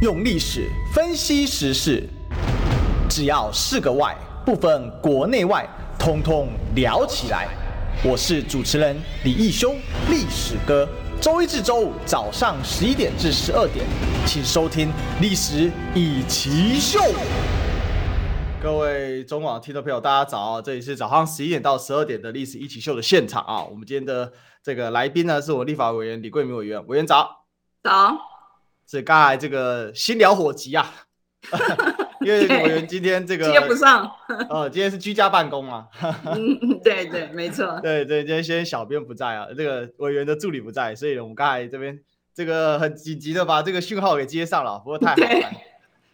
用历史分析时事，只要是个“外”，不分国内外，通通聊起来。我是主持人李义修，历史哥。周一至周五早上十一点至十二点，请收听《历史一起秀》。各位中广听众朋友，大家早！这里是早上十一点到十二点的《历史一起秀》的现场啊。我们今天的这个来宾呢，是我立法委员李桂明委员。委员早，早。是刚才这个心疗火急啊，因为委员今天这个接不上。哦，今天是居家办公嘛。嗯，对对，没错。对对，今天先小编不在啊，这个委员的助理不在，所以我们刚才这边这个很紧急的把这个讯号给接上了，不过太好了，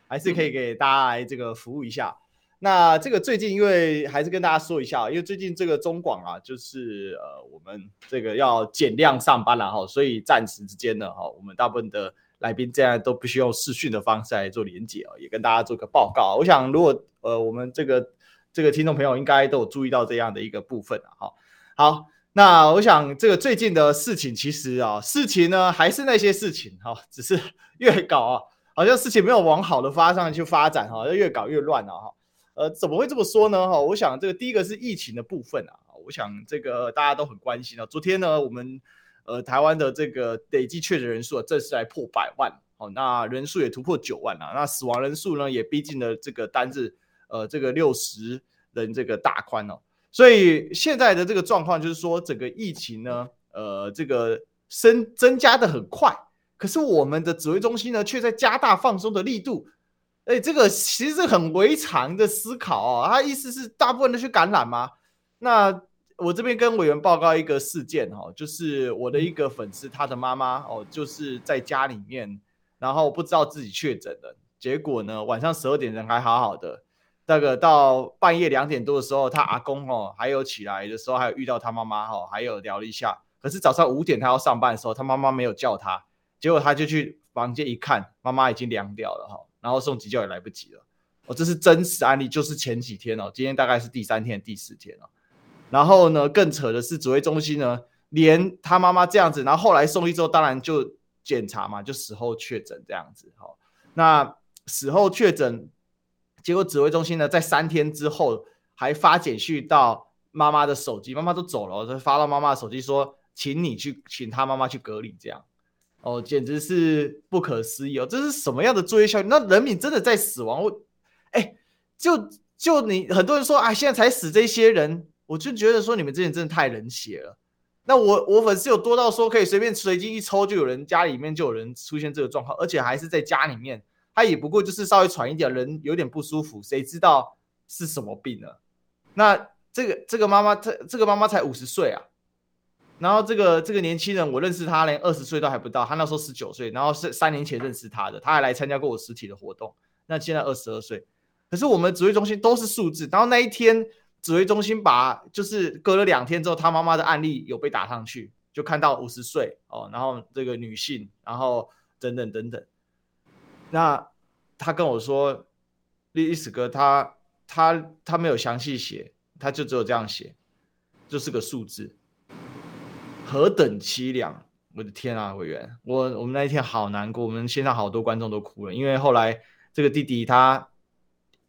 还是可以给大家来这个服务一下。那这个最近，因为还是跟大家说一下，因为最近这个中广啊，就是呃，我们这个要减量上班了哈，所以暂时之间呢，哈，我们大部分的来宾这样都必须用视讯的方式来做连结啊，也跟大家做个报告。我想，如果呃，我们这个这个听众朋友应该都有注意到这样的一个部分啊，哈。好，那我想这个最近的事情，其实啊，事情呢还是那些事情哈，只是越搞啊，好像事情没有往好的方向去发展哈，越搞越乱了哈。呃，怎么会这么说呢？哈，我想这个第一个是疫情的部分啊，我想这个大家都很关心啊。昨天呢，我们呃台湾的这个累计确诊人数，正式来破百万，哦，那人数也突破九万了，那死亡人数呢也逼近了这个单日呃这个六十人这个大关哦。所以现在的这个状况就是说，整个疫情呢，呃，这个增增加的很快，可是我们的指挥中心呢，却在加大放松的力度。哎、欸，这个其实是很违常的思考哦。他意思是大部分都去感染吗？那我这边跟委员报告一个事件哈，就是我的一个粉丝，他的妈妈哦，就是在家里面，然后不知道自己确诊了，结果呢，晚上十二点人还好好的，那个到半夜两点多的时候，他阿公哦还有起来的时候，还有遇到他妈妈哈，还有聊了一下。可是早上五点他要上班的时候，他妈妈没有叫他，结果他就去房间一看，妈妈已经凉掉了哈。然后送急救也来不及了，哦，这是真实案例，就是前几天哦，今天大概是第三天、第四天了。然后呢，更扯的是指挥中心呢，连他妈妈这样子，然后后来送医之后，当然就检查嘛，就死后确诊这样子。好，那死后确诊，结果指挥中心呢，在三天之后还发简讯到妈妈的手机，妈妈都走了，就发到妈妈的手机说，请你去，请他妈妈去隔离这样。哦，简直是不可思议哦！这是什么样的作业效率？那人民真的在死亡？我，哎，就就你很多人说啊，现在才死这些人，我就觉得说你们这些人真的太冷血了。那我我粉丝有多到说可以随便随机一抽，就有人家里面就有人出现这个状况，而且还是在家里面，他也不过就是稍微喘一点，人有点不舒服，谁知道是什么病呢？那这个这个妈妈，这这个妈妈才五十岁啊！然后这个这个年轻人，我认识他连二十岁都还不到，他那时候十九岁，然后是三年前认识他的，他还来参加过我实体的活动。那现在二十二岁，可是我们指挥中心都是数字。然后那一天指挥中心把就是隔了两天之后，他妈妈的案例有被打上去，就看到五十岁哦，然后这个女性，然后等等等等。那他跟我说，历史哥他他他没有详细写，他就只有这样写，就是个数字。何等凄凉！我的天啊，委员，我我们那一天好难过，我们线上好多观众都哭了，因为后来这个弟弟他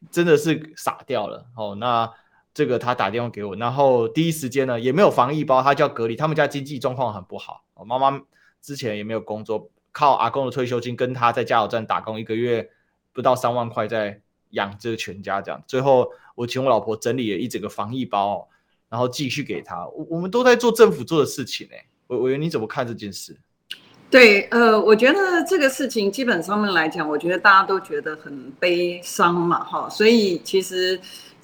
真的是傻掉了哦。那这个他打电话给我，然后第一时间呢也没有防疫包，他叫隔离。他们家经济状况很不好，我妈妈之前也没有工作，靠阿公的退休金跟他在加油站打工，一个月不到三万块在养这个全家这样。最后我请我老婆整理了一整个防疫包。然后继续给他，我我们都在做政府做的事情哎，委委员你怎么看这件事？对，呃，我觉得这个事情基本上面来讲，我觉得大家都觉得很悲伤嘛，哈，所以其实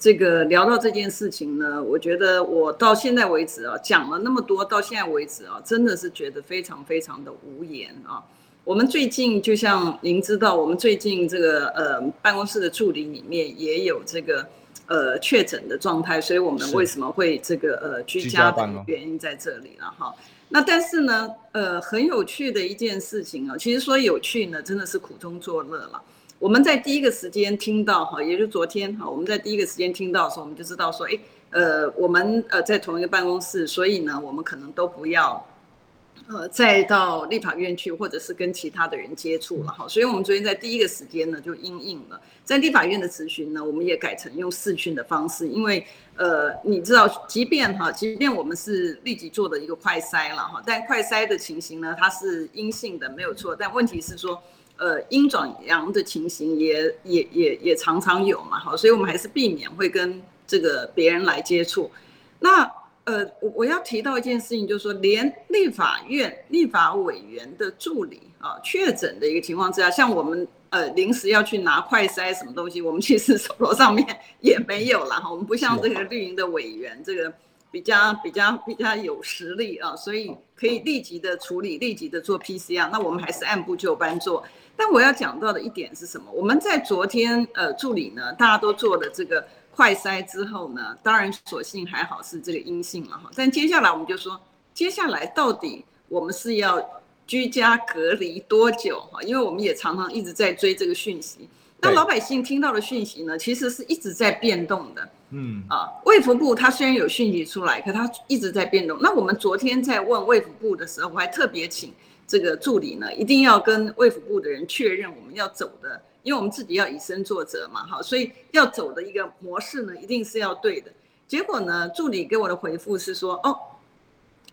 这个聊到这件事情呢，我觉得我到现在为止啊，讲了那么多，到现在为止啊，真的是觉得非常非常的无言啊。我们最近就像您知道，我们最近这个呃办公室的助理里面也有这个。呃，确诊的状态，所以我们为什么会这个呃居家的原因在这里了哈。那但是呢，呃，很有趣的一件事情啊，其实说有趣呢，真的是苦中作乐了。我们在第一个时间听到哈，也就是昨天哈，我们在第一个时间听到的时候，我们就知道说，哎，呃，我们呃在同一个办公室，所以呢，我们可能都不要呃，再到立法院去，或者是跟其他的人接触了哈，所以我们昨天在第一个时间呢就应应了，在立法院的咨询呢，我们也改成用视讯的方式，因为呃，你知道，即便哈，即便我们是立即做的一个快筛了哈，但快筛的情形呢，它是阴性的没有错，但问题是说，呃，阴转阳的情形也也也也常常有嘛，好，所以我们还是避免会跟这个别人来接触，那。呃，我我要提到一件事情，就是说，连立法院立法委员的助理啊确诊的一个情况之下，像我们呃临时要去拿快筛什么东西，我们其实手头上面也没有了哈。我们不像这个绿营的委员，这个比较比较比较有实力啊，所以可以立即的处理，立即的做 PCR。那我们还是按部就班做。但我要讲到的一点是什么？我们在昨天呃助理呢，大家都做了这个。快筛之后呢，当然所幸还好是这个阴性了哈。但接下来我们就说，接下来到底我们是要居家隔离多久哈？因为我们也常常一直在追这个讯息。那老百姓听到的讯息呢，其实是一直在变动的。嗯啊，卫福部它虽然有讯息出来，可它一直在变动。那我们昨天在问卫福部的时候，我还特别请这个助理呢，一定要跟卫福部的人确认我们要走的。因为我们自己要以身作则嘛，哈，所以要走的一个模式呢，一定是要对的。结果呢，助理给我的回复是说，哦，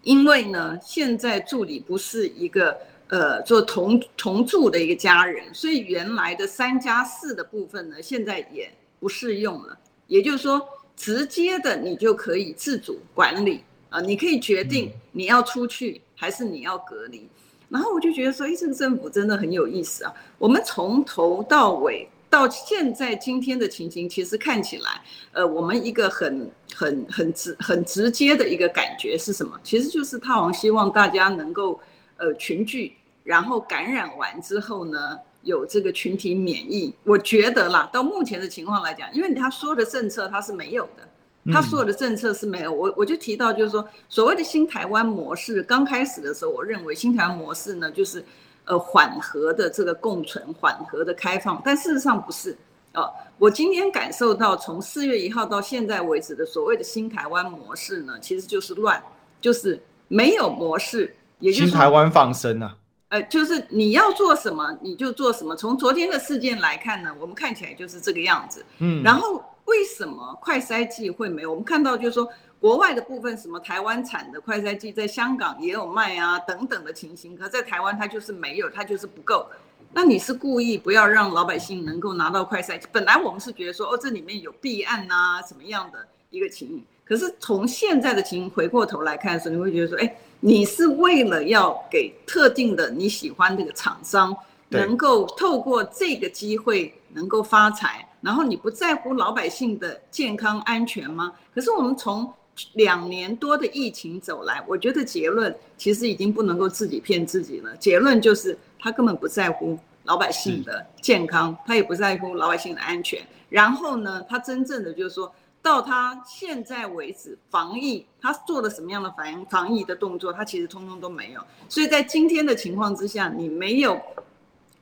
因为呢，现在助理不是一个呃做同同住的一个家人，所以原来的三加四的部分呢，现在也不适用了。也就是说，直接的你就可以自主管理啊，你可以决定你要出去还是你要隔离。然后我就觉得说，哎，这个政府真的很有意思啊！我们从头到尾到现在今天的情形，其实看起来，呃，我们一个很很很直很直接的一个感觉是什么？其实就是他好像希望大家能够呃群聚，然后感染完之后呢，有这个群体免疫。我觉得啦，到目前的情况来讲，因为他说的政策他是没有的。他所有的政策是没有，我我就提到就是说，所谓的新台湾模式，刚开始的时候，我认为新台湾模式呢，就是呃缓和的这个共存，缓和的开放，但事实上不是哦。我今天感受到，从四月一号到现在为止的所谓的新台湾模式呢，其实就是乱，就是没有模式，也就是新台湾放生啊。呃，就是你要做什么你就做什么。从昨天的事件来看呢，我们看起来就是这个样子。嗯，然后。为什么快筛剂会没有？我们看到就是说，国外的部分，什么台湾产的快筛剂在香港也有卖啊，等等的情形。可在台湾它就是没有，它就是不够。那你是故意不要让老百姓能够拿到快筛剂？本来我们是觉得说，哦，这里面有弊案啊，什么样的一个情形？可是从现在的情形回过头来看的时候，你会觉得说，哎，你是为了要给特定的你喜欢这个厂商，能够透过这个机会能够发财。然后你不在乎老百姓的健康安全吗？可是我们从两年多的疫情走来，我觉得结论其实已经不能够自己骗自己了。结论就是他根本不在乎老百姓的健康，他也不在乎老百姓的安全。然后呢，他真正的就是说到他现在为止，防疫他做了什么样的防防疫的动作，他其实通通都没有。所以在今天的情况之下，你没有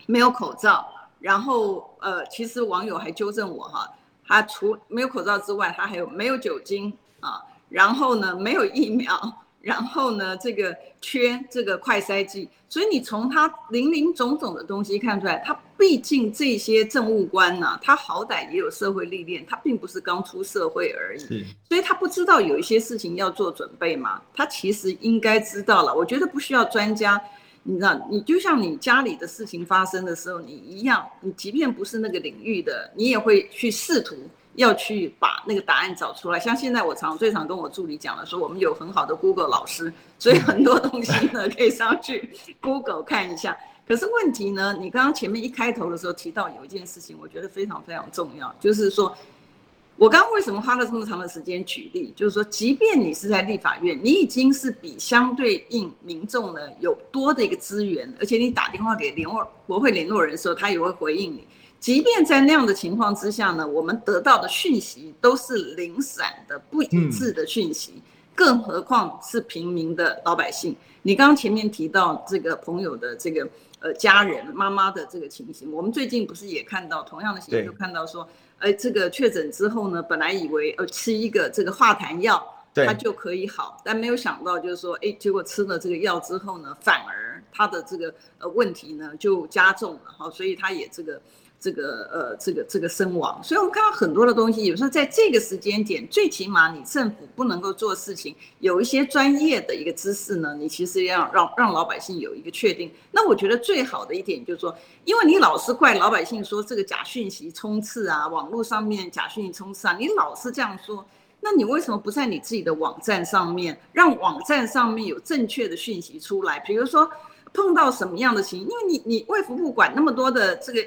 没有口罩。然后，呃，其实网友还纠正我哈，他除没有口罩之外，他还有没有酒精啊？然后呢，没有疫苗，然后呢，这个缺这个快筛剂。所以你从他林林总总的东西看出来，他毕竟这些政务官呢，他好歹也有社会历练，他并不是刚出社会而已。所以他不知道有一些事情要做准备嘛？他其实应该知道了。我觉得不需要专家。你知道，你就像你家里的事情发生的时候，你一样，你即便不是那个领域的，你也会去试图要去把那个答案找出来。像现在我常最常跟我助理讲的说，我们有很好的 Google 老师，所以很多东西呢可以上去 Google 看一下。可是问题呢，你刚刚前面一开头的时候提到有一件事情，我觉得非常非常重要，就是说。我刚刚为什么花了这么长的时间举例？就是说，即便你是在立法院，你已经是比相对应民众呢有多的一个资源，而且你打电话给联络国会联络人的时候，他也会回应你。即便在那样的情况之下呢，我们得到的讯息都是零散的、不一致的讯息，更何况是平民的老百姓。你刚刚前面提到这个朋友的这个呃家人妈妈的这个情形，我们最近不是也看到同样的新闻，就看到说。哎，这个确诊之后呢，本来以为呃吃一个这个化痰药他就可以好。但没有想到就是说，哎，结果吃了这个药之后呢，反而他的这个呃问题呢就加重了哈，所以他也这个。这个呃，这个这个身亡，所以我们看到很多的东西，有时候在这个时间点，最起码你政府不能够做事情，有一些专业的一个知识呢，你其实要让让老百姓有一个确定。那我觉得最好的一点就是说，因为你老是怪老百姓说这个假讯息充斥啊，网络上面假讯息充斥啊，你老是这样说，那你为什么不在你自己的网站上面，让网站上面有正确的讯息出来？比如说碰到什么样的情，因为你你卫福部管那么多的这个。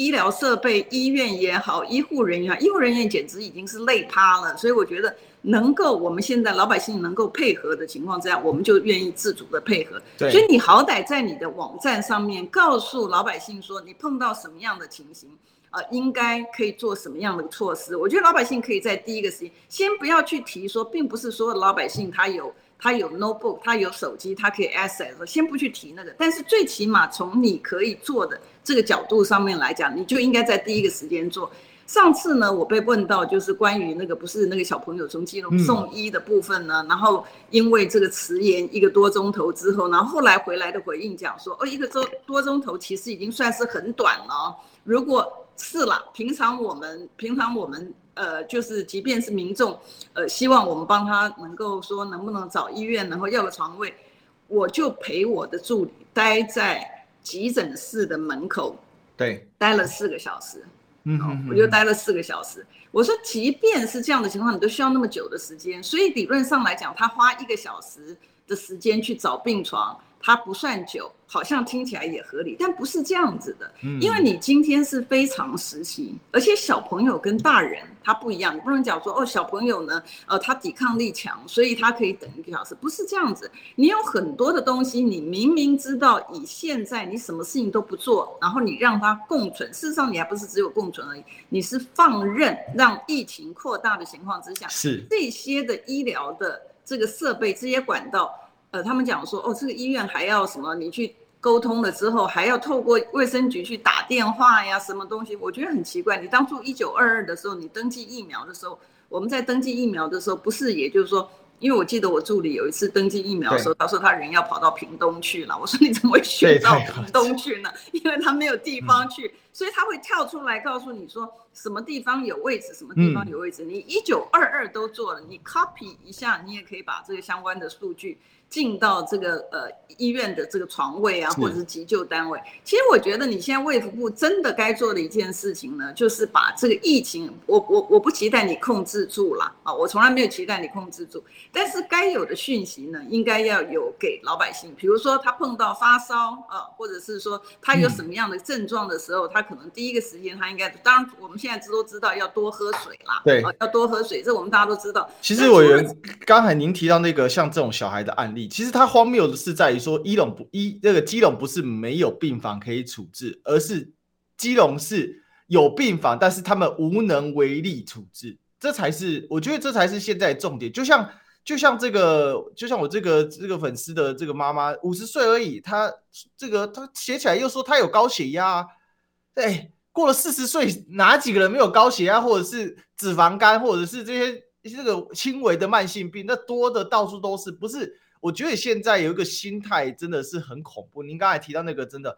医疗设备、医院也好，医护人员，医护人员简直已经是累趴了。所以我觉得，能够我们现在老百姓能够配合的情况之下，我们就愿意自主的配合。对。所以你好歹在你的网站上面告诉老百姓说，你碰到什么样的情形，呃，应该可以做什么样的措施。我觉得老百姓可以在第一个时间，先不要去提说，并不是所有老百姓他有。他有 notebook，他有手机，他可以 access。先不去提那个，但是最起码从你可以做的这个角度上面来讲，你就应该在第一个时间做。上次呢，我被问到就是关于那个不是那个小朋友从基隆送医的部分呢，嗯、然后因为这个迟延一个多钟头之后，然后后来回来的回应讲说，哦，一个多多钟头其实已经算是很短了。如果是了，平常我们平常我们。呃，就是即便是民众，呃，希望我们帮他能够说能不能找医院，然后要个床位，我就陪我的助理待在急诊室的门口，对，待了四个小时，嗯哼哼，我就待了四个小时。我说，即便是这样的情况，你都需要那么久的时间，所以理论上来讲，他花一个小时的时间去找病床。它不算久，好像听起来也合理，但不是这样子的。嗯，因为你今天是非常时期，而且小朋友跟大人他不一样，你不能讲说哦，小朋友呢，呃，他抵抗力强，所以他可以等一个小时，不是这样子。你有很多的东西，你明明知道以现在你什么事情都不做，然后你让他共存，事实上你还不是只有共存而已，你是放任让疫情扩大的情况之下，是这些的医疗的这个设备、这些管道。呃，他们讲说，哦，这个医院还要什么？你去沟通了之后，还要透过卫生局去打电话呀，什么东西？我觉得很奇怪。你当初一九二二的时候，你登记疫苗的时候，我们在登记疫苗的时候，不是也就是说，因为我记得我助理有一次登记疫苗的时候，他说他人要跑到屏东去了。我说你怎么会选到屏东去呢？因为他没有地方去，嗯，所以他会跳出来告诉你说什么地方有位置，什么地方有位置。嗯，你一九二二都做了，你 copy 一下，你也可以把这个相关的数据。进到这个呃医院的这个床位啊，或者是急救单位。其实我觉得你现在卫福部真的该做的一件事情呢，就是把这个疫情，我我我不期待你控制住了啊，我从来没有期待你控制住。但是该有的讯息呢，应该要有给老百姓。比如说他碰到发烧啊，或者是说他有什么样的症状的时候，他可能第一个时间他应该，当然我们现在都知道要多喝水啦，对，要多喝水，这我们大家都知道。其实委员刚才您提到那个像这种小孩的案例。其实它荒谬的是在于说，基隆不医这个基隆不是没有病房可以处置，而是基隆是有病房，但是他们无能为力处置，这才是我觉得这才是现在重点。就像就像这个，就像我这个这个粉丝的这个妈妈，五十岁而已，她这个她写起来又说她有高血压，对，过了四十岁，哪几个人没有高血压，或者是脂肪肝，或者是这些？这个轻微的慢性病，那多的到处都是。不是，我觉得现在有一个心态真的是很恐怖。您刚才提到那个，真的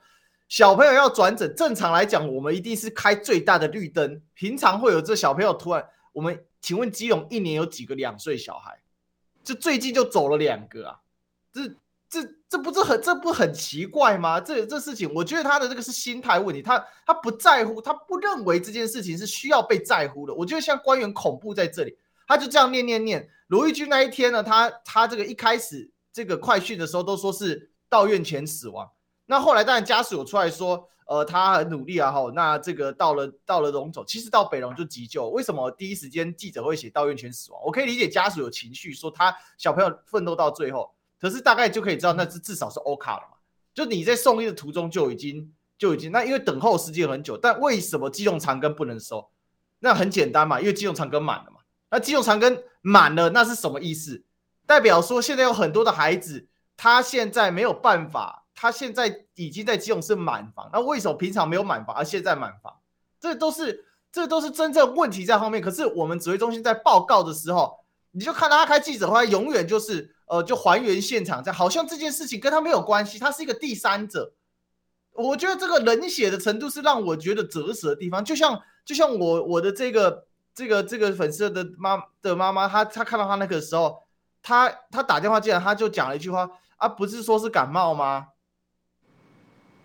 小朋友要转诊，正常来讲，我们一定是开最大的绿灯。平常会有这小朋友突然，我们请问基隆一年有几个两岁小孩？这最近就走了两个啊，这这这不是很这不很奇怪吗？这这事情，我觉得他的这个是心态问题，他他不在乎，他不认为这件事情是需要被在乎的。我觉得像官员恐怖在这里。他就这样念念念，卢玉军那一天呢，他他这个一开始这个快讯的时候都说是到院前死亡，那后来当然家属有出来说，呃，他很努力啊，哈，那这个到了到了龙总，其实到北龙就急救，为什么第一时间记者会写到院前死亡？我可以理解家属有情绪，说他小朋友奋斗到最后，可是大概就可以知道，那是至少是欧卡了嘛，就你在送医的途中就已经就已经，那因为等候时间很久，但为什么基隆长根不能收？那很简单嘛，因为基隆长根满了嘛。那基隆长根满了，那是什么意思？代表说现在有很多的孩子，他现在没有办法，他现在已经在基隆是满房。那为什么平常没有满房，而现在满房？这都是这都是真正问题在后面。可是我们指挥中心在报告的时候，你就看到他开记者会，永远就是呃，就还原现场，这样好像这件事情跟他没有关系，他是一个第三者。我觉得这个冷血的程度是让我觉得折舌的地方，就像就像我我的这个这个这个粉丝的妈的妈妈，她她看到他那个时候，她她打电话进来，她就讲了一句话啊，不是说是感冒吗？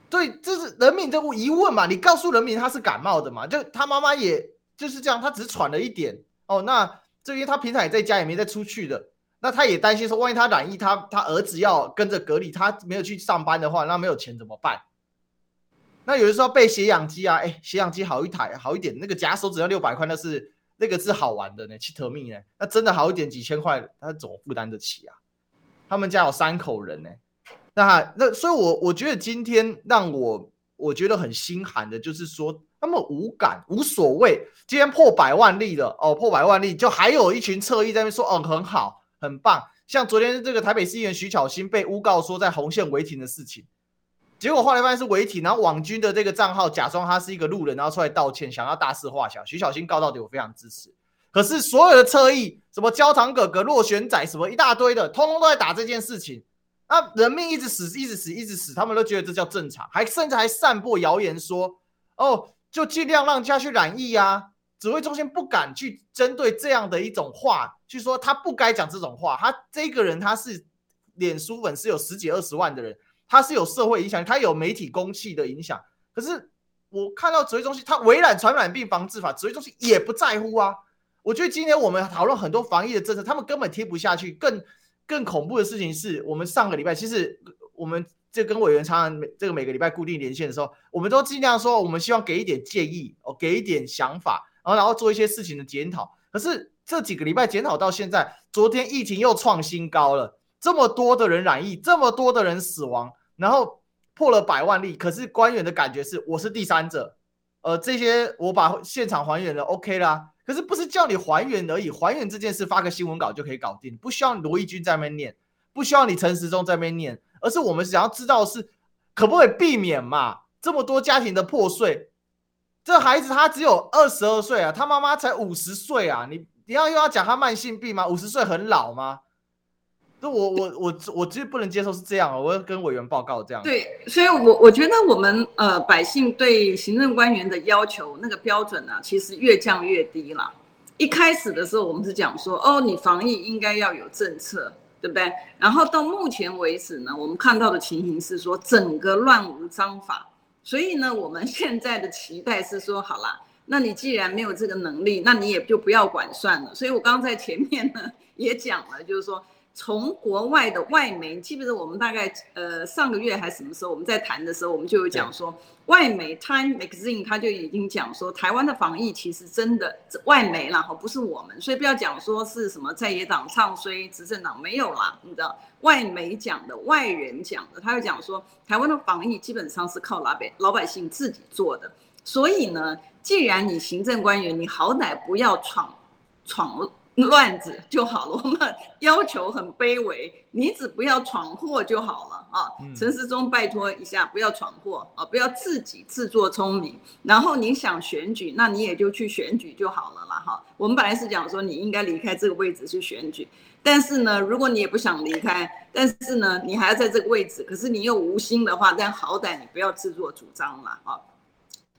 对，这是人民的疑问嘛，你告诉人民他是感冒的嘛，就他妈妈也就是这样，他只喘了一点哦，那。这因为他平常也在家，也没在出去的，那他也担心说，万一他染疫，他他儿子要跟着隔离，他没有去上班的话，那没有钱怎么办？那有的时候备血氧机啊，哎，血氧机好一台，好一点，那个假手指要六百块，那是那个是好玩的呢，去特命呢，那真的好一点，几千块，他怎么负担得起啊？他们家有三口人呢，那那所以我，我我觉得今天让我我觉得很心寒的，就是说。他们无感无所谓，今天破百万例了哦，破百万例就还有一群侧翼在那边说，嗯，很好，很棒。像昨天这个台北市议员徐巧芯被诬告说在红线违停的事情，结果后来发现是违体，然后网军的这个账号假装他是一个路人，然后出来道歉，想要大事化小。徐小新告到底，我非常支持。可是所有的侧翼，什么焦糖哥哥、落选仔，什么一大堆的，通通都在打这件事情。那人命一直死，一直死，一直死，他们都觉得这叫正常，还甚至还散播谣言说，哦。就尽量让家去染疫啊！指挥中心不敢去针对这样的一种话去说，他不该讲这种话。他这个人他是脸书粉丝有十几二十万的人，它是有社会影响，它有媒体公器的影响。可是我看到指挥中心，它微软传染病防治法，指挥中心也不在乎啊。我觉得今天我们讨论很多防疫的政策，他们根本贴不下去。更更恐怖的事情是我们上个礼拜，其实我们。这跟委员常常每这个每个礼拜固定连线的时候，我们都尽量说，我们希望给一点建议哦，给一点想法，然后然后做一些事情的检讨。可是这几个礼拜检讨到现在，昨天疫情又创新高了，这么多的人染疫，这么多的人死亡，然后破了百万例。可是官员的感觉是，我是第三者，呃，这些我把现场还原了，OK 啦。可是不是叫你还原而已，还原这件事发个新闻稿就可以搞定，不需要罗一钧在那边念，不需要你陈时中在那边念。而是我们想要知道是可不可以避免嘛？这么多家庭的破碎，这孩子他只有二十二岁啊，他妈妈才五十岁啊！你你要又要讲他慢性病吗？五十岁很老吗？那我我我我其实不能接受是这样，我要跟委员报告这样。对，所以我我觉得我们呃百姓对行政官员的要求那个标准呢、其实越降越低了。一开始的时候我们是讲说，哦，你防疫应该要有政策。对不对？然后到目前为止呢，我们看到的情形是说整个乱无章法，所以呢，我们现在的期待是说，好啦，那你既然没有这个能力，那你也就不要管算了。所以我刚刚在前面呢 也讲了，就是说。从国外的外媒，记不记得我们大概呃上个月还是什么时候，我们在谈的时候，我们就有讲说，外媒 Time Magazine 他就已经讲说，台湾的防疫其实真的外媒啦，哈，不是我们，所以不要讲说是什么在野党唱衰执政党，没有啦，你知道，外媒讲的，外人讲的，他就讲说，台湾的防疫基本上是靠老百老百姓自己做的，所以呢，既然你行政官员，你好歹不要闯闯。乱子就好了，我们要求很卑微，你只不要闯祸就好了啊！陈世忠，拜托一下，不要闯祸啊，不要自己自作聪明。然后你想选举，那你也就去选举就好了啦哈。我们本来是讲说你应该离开这个位置去选举，但是呢，如果你也不想离开，但是呢，你还要在这个位置，可是你又无心的话，但好歹你不要自作主张了啊。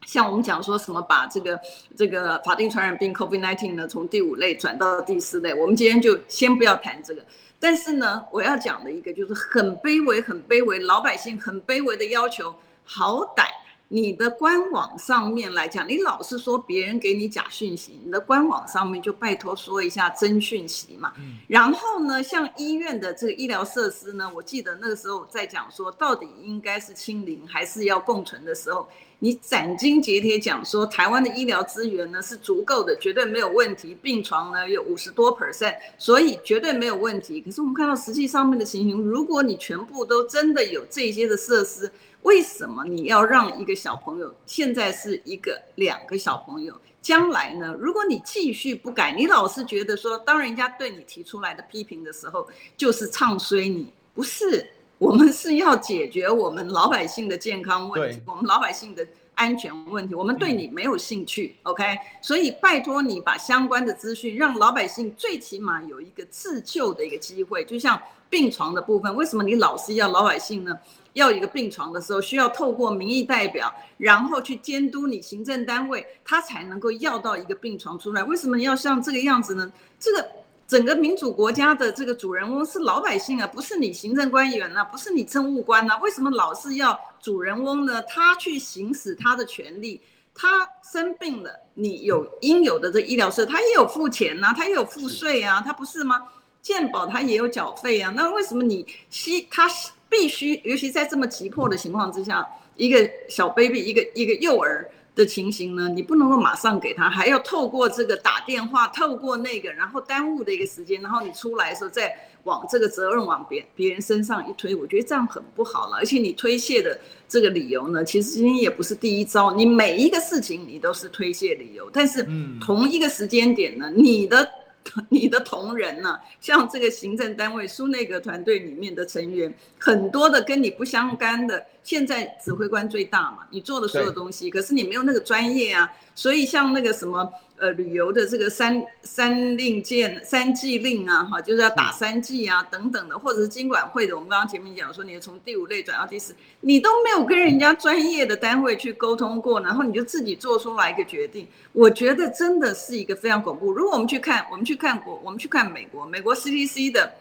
像我们讲说什么把这个这个法定传染病 COVID-19 呢，从第五类转到第四类，我们今天就先不要谈这个。但是呢，我要讲的一个就是很卑微、很卑微，老百姓很卑微的要求，好歹你的官网上面来讲，你老是说别人给你假讯息，你的官网上面就拜托说一下真讯息嘛。然后呢，像医院的这个医疗设施呢，我记得那个时候在讲说，到底应该是清零还是要共存的时候。你斩钉截铁讲说，台湾的医疗资源呢是足够的，绝对没有问题，病床呢有五十多 percent，所以绝对没有问题。可是我们看到实际上面的情形，如果你全部都真的有这些的设施，为什么你要让一个小朋友现在是一个两个小朋友，将来呢？如果你继续不改，你老是觉得说，当人家对你提出来的批评的时候，就是唱衰你，不是？我们是要解决我们老百姓的健康问题，我们老百姓的安全问题，我们对你没有兴趣。OK，所以拜托你把相关的资讯让老百姓最起码有一个自救的一个机会，就像病床的部分，为什么你老是要老百姓呢？要一个病床的时候，需要透过民意代表，然后去监督你行政单位，他才能够要到一个病床出来。为什么要像这个样子呢？这个整个民主国家的这个主人翁是老百姓啊，不是你行政官员啊，不是你政务官啊。为什么老是要主人翁呢？他去行使他的权利，他生病了，你有应有的这医疗税，他也有付钱呐、他也有付税啊，他不是吗？健保他也有缴费啊，那为什么你吸他？必须，尤其在这么急迫的情况之下，一个小 baby，一个一个幼儿的情形呢，你不能够马上给他，还要透过这个打电话，透过那个，然后耽误的一个时间，然后你出来的时候再往这个责任往别别人身上一推，我觉得这样很不好了。而且你推卸的这个理由呢，其实今天也不是第一招，你每一个事情你都是推卸理由，但是同一个时间点呢，你的。你的同仁呢、啊？像这个行政单位苏内阁团队里面的成员，很多的跟你不相干的，现在指挥官最大嘛，你做的所有东西，可是你没有那个专业啊，所以像那个什么。呃，旅游的这个三三令箭、三剂令啊，哈，就是要打三剂啊，等等的，或者是经管会的，我们刚刚前面讲说，你从第五类转到第四，你都没有跟人家专业的单位去沟通过，然后你就自己做出来一个决定，我觉得真的是一个非常恐怖。如果我们去看，我们去看国，我们去看美国，美国 CDC 的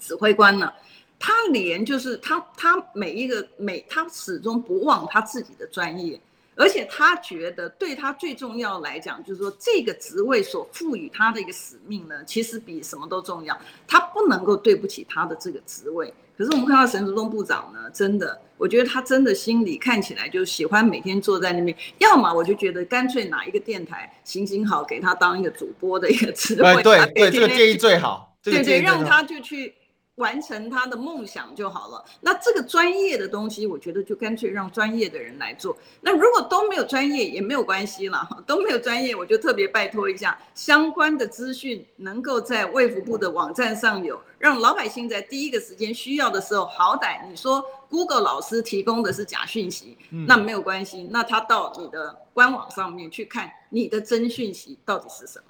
指挥官呢，他连就是他他每一个每他始终不忘他自己的专业。而且他觉得，对他最重要来讲，就是说这个职位所赋予他的一个使命呢，其实比什么都重要。他不能够对不起他的这个职位。可是我们看到陈时中部长呢，真的，我觉得他真的心里看起来就喜欢每天坐在那边。要么我就觉得干脆哪一个电台行行好，给他当一个主播的一个职位。对 对，这个建议最好。对对，让他就去。完成他的梦想就好了。那这个专业的东西，我觉得就干脆让专业的人来做。那如果都没有专业也没有关系了，都没有专业，我就特别拜托一下，相关的资讯能够在卫福部的网站上有，让老百姓在第一个时间需要的时候，好歹你说 Google 老师提供的是假讯息，那没有关系，那他到你的官网上面去看你的真讯息到底是什么。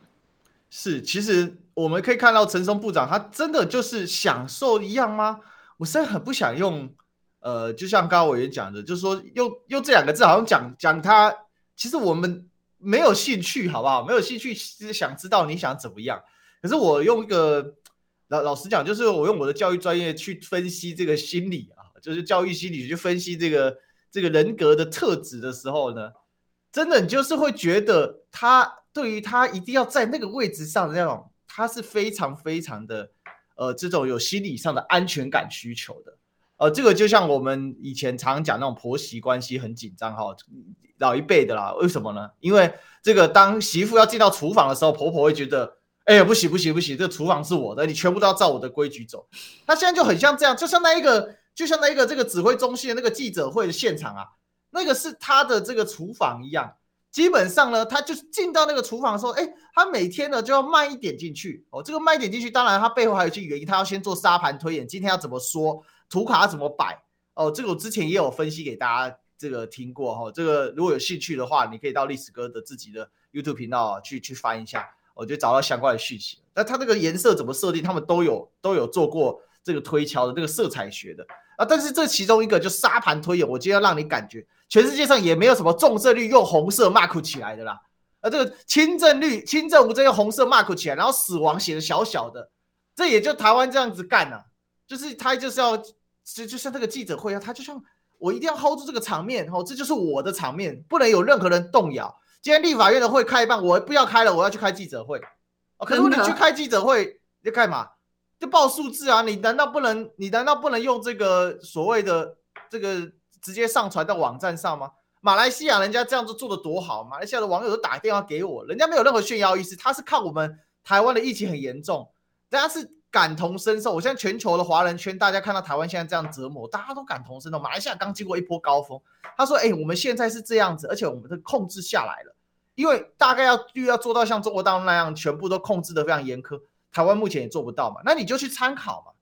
是，其实我们可以看到陈松部长，他真的就是享受一样吗？我实在很不想用，呃，就像刚刚委员讲的，就是说用用这两个字，好像讲讲他，其实我们没有兴趣，好不好？没有兴趣，是想知道你想怎么样。可是我用一个老老实讲，就是我用我的教育专业去分析这个心理啊，就是教育心理去分析这个这个人格的特质的时候呢，真的你就是会觉得他。对于他一定要在那个位置上的那种，他是非常非常的，呃，这种有心理上的安全感需求的，呃，这个就像我们以前常讲那种婆媳关系很紧张哈，老一辈的啦，为什么呢？因为这个当媳妇要进到厨房的时候，婆婆会觉得，哎呀，不行不行不行，这个厨房是我的，你全部都要照我的规矩走。他现在就很像这样，就像那一个，就像那一个这个指挥中心的那个记者会的现场啊，那个是他的这个厨房一样。基本上呢，他就是进到那个厨房的时候，哎，他每天呢就要慢一点进去哦。这个慢一点进去，当然他背后还有一些原因，他要先做沙盘推演，今天要怎么说，图卡要怎么摆哦。这个我之前也有分析给大家，这个听过哈、哦。这个如果有兴趣的话，你可以到历史哥的自己的 YouTube 频道去去翻一下，我就找到相关的讯息。那他这个颜色怎么设定，他们都有都有做过这个推敲的，这个色彩学的啊。但是这其中一个就沙盘推演，我今天要让你感觉。全世界上也没有什么重症率用红色 mark 起来的啦，啊，这个轻症率、轻症无症用红色 mark 起来，然后死亡写的小小的，这也就台湾这样子干了，啊，就是他就是要，就就像这个记者会啊，他就像我一定要 hold 住这个场面，哦，这就是我的场面，不能有任何人动摇。今天立法院的会开一半，我不要开了，我要去开记者会，哦，可是你去开记者会，你干嘛？就报数字啊，你难道不能？你难道不能用这个所谓的这个？直接上传到网站上吗？马来西亚人家这样子做得多好，马来西亚的网友都打电话给我，人家没有任何炫耀意思，他是看我们台湾的疫情很严重，大家是感同身受。我现在全球的华人圈，大家看到台湾现在这样折磨，大家都感同身受。马来西亚刚经过一波高峰，他说：“哎、我们现在是这样子，而且我们的控制下来了，因为大概要又要做到像中国大陆那样，全部都控制得非常严苛，台湾目前也做不到嘛，那你就去参考嘛，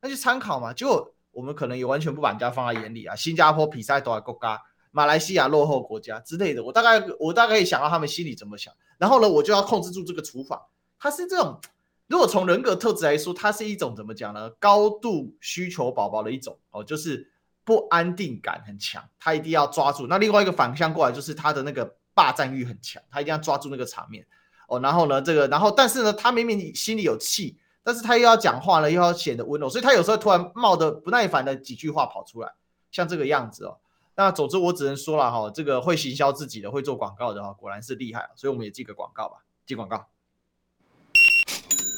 那就参考嘛，就。”我们可能也完全不把人家放在眼里啊！新加坡比赛都还够嘎，马来西亚落后国家之类的，我大概我大概可以想到他们心里怎么想，然后呢，我就要控制住这个厨房。他是这种，如果从人格特质来说，它是一种怎么讲呢？高度需求宝宝的一种哦，就是不安定感很强，他一定要抓住。那另外一个反向过来，就是他的那个霸占欲很强，他一定要抓住那个场面哦。然后呢，这个，然后但是呢，他明明心里有气，但是他又要讲话了，又要显得温柔，所以他有时候突然冒的不耐烦的几句话跑出来，像这个样子哦。那总之我只能说了哈，这个会行销自己的、会做广告的哈，果然是厉害。所以我们也记个广告吧，记广告。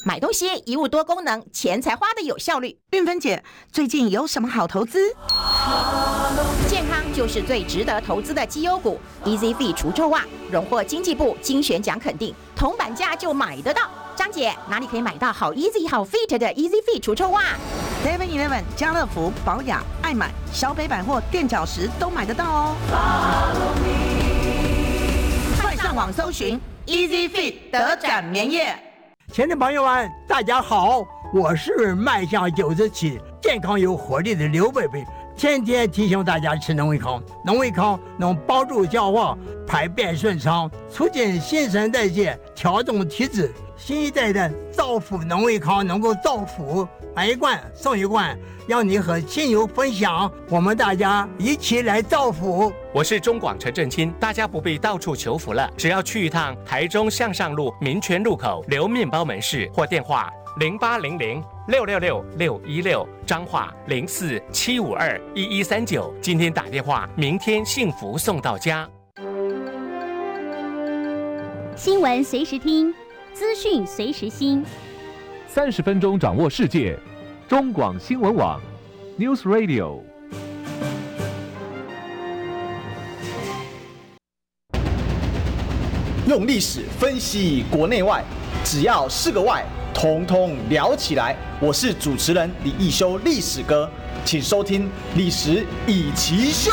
买东西一物多功能，钱才花的有效率。运芬姐，最近有什么好投资？健康就是最值得投资的绩优股，EZ-FIT 除臭袜荣获经济部精选奖肯定，铜板价就买得到。张姐，哪里可以买到好 Easy 好 Fit 的 EZ-FIT 除臭袜？Seven Eleven、家乐福、宝雅、爱买、小北百货、垫脚石都买得到哦。快上网搜寻 Easy Fit 德展棉业。亲爱的朋友们，大家好，我是迈向九十七、健康有活力的刘贝贝，天天提醒大家吃农胃康，农胃康能帮助消化、排便顺畅，促进新陈代谢，调整体质。新一代的造福农卫康能够造福，买一罐送一罐，让你和亲友分享，我们大家一起来造福。我是中广陈正清，大家不必到处求福了，只要去一趟台中向上路民权路口刘面包门市或电话零八零零六六六六一六，彰化零四七五二一一三九，今天打电话，明天幸福送到家。新闻随时听。资讯随时新，三十分钟掌握世界。中广新闻网，News Radio。用历史分析国内外，只要是个“外”，统统聊起来。我是主持人李一修，历史哥，请收听《历史易起秀》。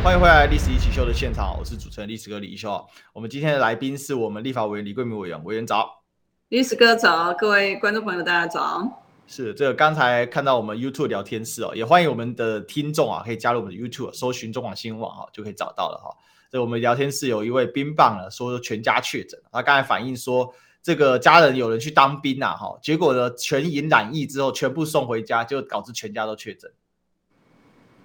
欢迎回来，《历史一起秀》的现场，我是主持人历史哥李一修。我们今天的来宾是我们立法委员李桂明委员，委员早。历史哥早，各位观众朋友大家早。是这个，刚才看到我们 YouTube 聊天室哦，也欢迎我们的听众啊，可以加入我们的 YouTube，搜寻中广新闻网哈，就可以找到了哈。这我们聊天室有一位冰棒呢，说全家确诊，他刚才反映说这个家人有人去当兵啊哈，结果呢全营染疫之后全部送回家，就导致全家都确诊。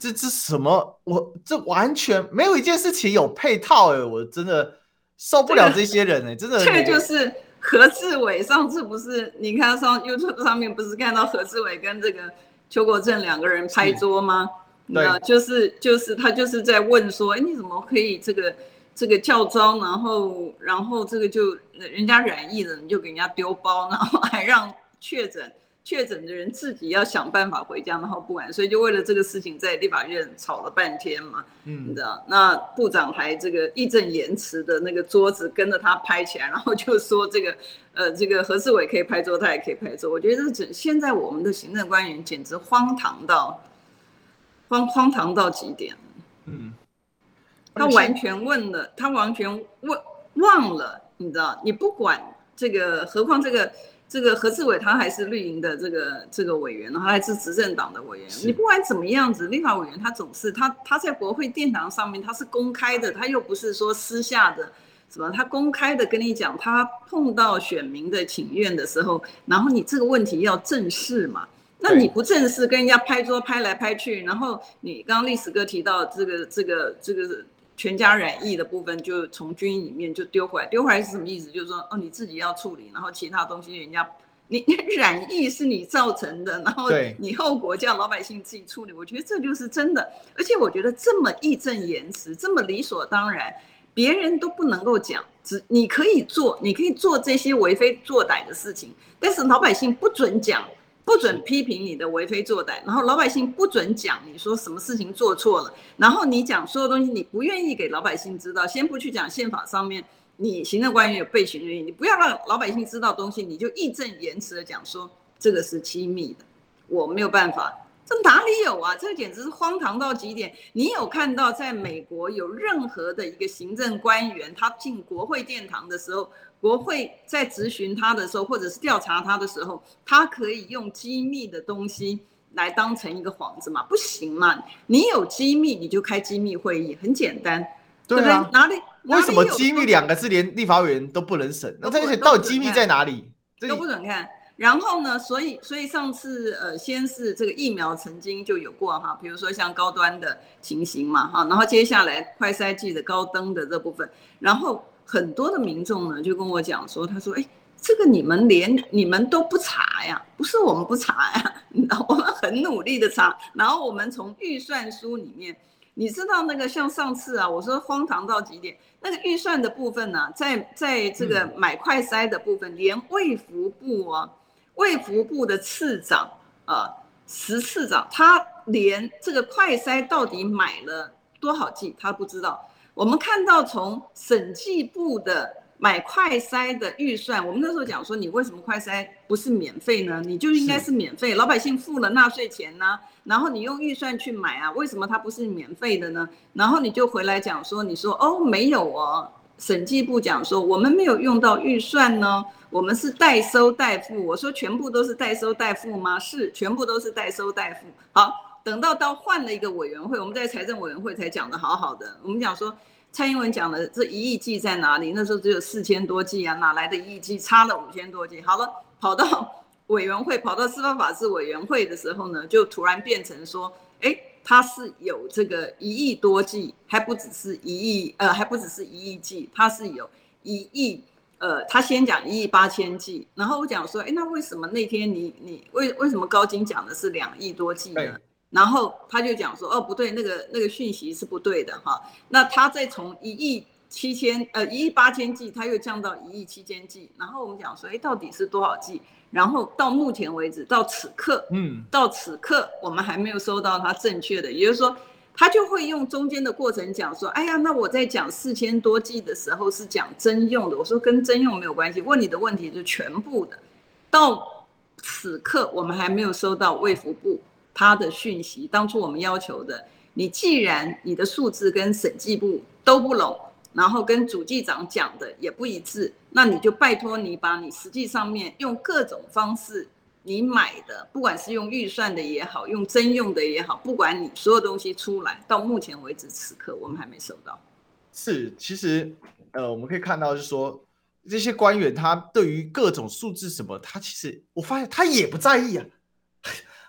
这这什么？我这完全没有一件事情有配套哎、欸！我真的受不了这些人哎、欸，真的。这个就是何志伟上次不是？你看上 YouTube 上面不是看到何志伟跟这个邱国正两个人拍桌吗？对，就是就是他就是在问说，哎，你怎么可以这个这个教招，然后然后这个就人家染疫了，你就给人家丢包，然后还让确诊。确诊的人自己要想办法回家，然后不管，所以就为了这个事情在立法院吵了半天嘛，嗯，你知道？那部长还这个义正言辞的那个桌子跟着他拍起来，然后就说这个呃，这个何志伟可以拍桌，他也可以拍桌。我觉得这现在我们的行政官员简直荒唐到荒荒唐到极点，嗯，他完全问了，他完全问忘了，你知道？你不管这个，何况这个。这个何志伟他还是绿营的这个这个委员，他还是执政党的委员。你不管怎么样子，立法委员他总是他他在国会殿堂上面他是公开的，他又不是说私下的，什么他公开的跟你讲，他碰到选民的请愿的时候，然后你这个问题要正视嘛，那你不正视，跟人家拍桌拍来拍去，然后你刚刚历史哥提到这个这个这个。全家染疫的部分就从军营里面就丢回来，丢回来是什么意思？就是说，哦，你自己要处理，然后其他东西人家，你染疫是你造成的，然后你后果叫老百姓自己处理。我觉得这就是真的，而且我觉得这么义正言辞，这么理所当然，别人都不能够讲，只你可以做，你可以做这些为非作歹的事情，但是老百姓不准讲。不准批评你的为非作歹，然后老百姓不准讲你说什么事情做错了，然后你讲所有东西你不愿意给老百姓知道，先不去讲宪法上面你行政官员有被询原因，你不要让老百姓知道东西，你就义正言辞的讲说这个是机密的，我没有办法，这哪里有啊？这个简直是荒唐到极点。你有看到在美国有任何的一个行政官员他进国会殿堂的时候？国会在质询他的时候，或者是调查他的时候，他可以用机密的东西来当成一个幌子嘛？不行嘛！你有机密你就开机密会议，很简单，对不对？哪里？为什么机密两个字连立法委员都不能审？那这些到底机密在哪里？都不准看。然后呢？所以所以上次呃，先是这个疫苗曾经就有过哈，比如说像高端的情形嘛哈，然后接下来快筛剂的高登的这部分，然后很多的民众呢就跟我讲说，他说哎。这个你们连你们都不查呀？不是我们不查呀，我们很努力的查。然后我们从预算书里面，你知道那个像上次啊，我说荒唐到极点，那个预算的部分呢、啊，在在这个买快筛的部分，连卫福部啊，卫福部的次长啊，十次长，他连这个快筛到底买了多少剂，他不知道。我们看到从审计部的。买快筛的预算，我们那时候讲说，你为什么快筛不是免费呢？你就应该是免费，老百姓付了纳税钱呢、啊，然后你用预算去买啊，为什么它不是免费的呢？然后你就回来讲说，你说哦没有哦，审计部讲说我们没有用到预算呢，我们是代收代付。我说全部都是代收代付吗？是，全部都是代收代付。好，等到到换了一个委员会，我们在财政委员会才讲得好好的，我们讲说。蔡英文讲的这一亿剂在哪里？那时候只有四千多剂啊，哪来的一亿剂？差了五千多剂。好了，跑到 委员会，跑到司法法制委员会的时候呢，就突然变成说，哎，他是有这个一亿多剂，还不只是一亿，呃，还不只是一亿剂，他是有一亿，呃，他先讲一亿八千剂，然后我讲说，哎，那为什么那天你你为为什么高金讲的是两亿多剂呢？然后他就讲说，哦，不对，那个那个讯息是不对的哈。那他再从一亿七千呃一亿八千 G，，他又降到一亿七千 G，。然后我们讲说，哎，到底是多少 G？？然后到目前为止，到此刻，嗯，到此刻我们还没有收到他正确的，也就是说，他就会用中间的过程讲说，哎呀，那我在讲四千多 G 的时候是讲征用的。我说跟征用没有关系，问你的问题是全部的。到此刻我们还没有收到卫福部。他的讯息，当初我们要求的，你既然你的数字跟审计部都不拢，然后跟主计长讲的也不一致，那你就拜托你把你实际上面用各种方式你买的，不管是用预算的也好，用征用的也好，不管你所有东西出来，到目前为止此刻我们还没收到。是，其实呃，我们可以看到，就是说这些官员他对于各种数字什么，他其实我发现他也不在意啊。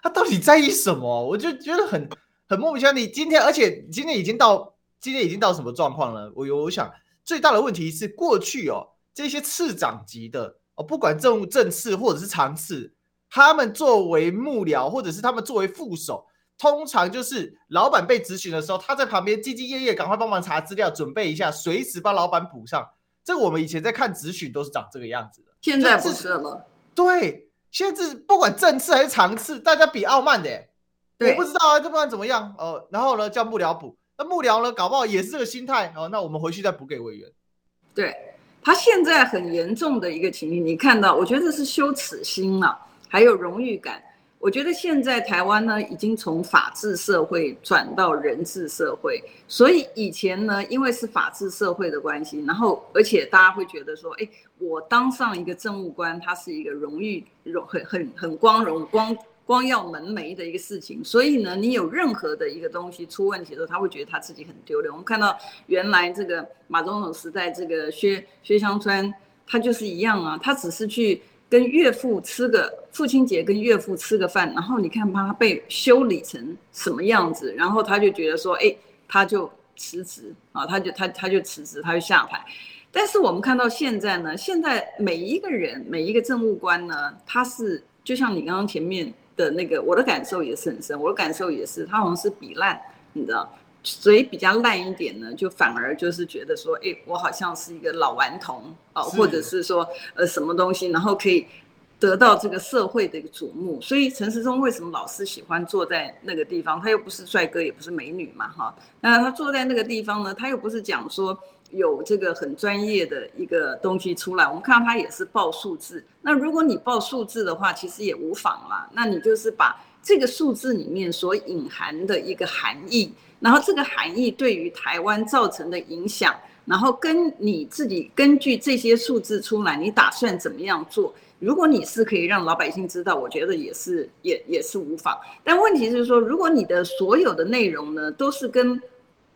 他到底在意什么？我就觉得很很莫名其妙。你今天，而且今天已经到今天已经到什么状况了？我有我想最大的问题是过去哦，这些次长级的哦，不管政务正次或者是常次，他们作为幕僚或者是他们作为副手，通常就是老板被咨询的时候，他在旁边兢兢业业，赶快帮忙查资料，准备一下，随时帮老板补上。这个我们以前在看咨询都是长这个样子的，现在不是了。对。现在是不管正次还是长次，大家比傲慢的，对，我不知道啊，这不管怎么样？哦、呃，然后呢叫幕僚补，那幕僚呢搞不好也是这个心态。哦，那我们回去再补给委员。对，他现在很严重的一个情形，你看到，我觉得是羞耻心啊，还有荣誉感。我觉得现在台湾呢，已经从法治社会转到人治社会，所以以前呢，因为是法治社会的关系，然后而且大家会觉得说，哎，我当上一个政务官，他是一个荣誉、荣很很很光荣、光光耀门楣的一个事情，所以呢，你有任何的一个东西出问题的时候，他会觉得他自己很丢脸。我们看到原来这个马总统时代，这个薛薛湘川，他就是一样啊，他只是去。跟岳父吃个父亲节，跟岳父吃个饭，然后你看他被修理成什么样子，然后他就觉得说，哎，他就辞职啊，他就他他就辞职，他就下台。但是我们看到现在呢，现在每一个人每一个政务官呢，他是就像你刚刚前面的那个，我的感受也是很深，我的感受也是，他好像是比烂，你知道。所以比较烂一点呢，就反而就是觉得说，哎，我好像是一个老顽童啊，或者是说，呃，什么东西，然后可以得到这个社会的一个瞩目。所以陈时中为什么老是喜欢坐在那个地方？他又不是帅哥，也不是美女嘛，哈。那他坐在那个地方呢，他又不是讲说有这个很专业的一个东西出来。我们看到他也是报数字。那如果你报数字的话，其实也无妨啦。那你就是把这个数字里面所隐含的一个含义。然后这个含义对于台湾造成的影响，然后跟你自己根据这些数字出来，你打算怎么样做？如果你是可以让老百姓知道，我觉得也是也也是无妨。但问题是说，如果你的所有的内容呢，都是跟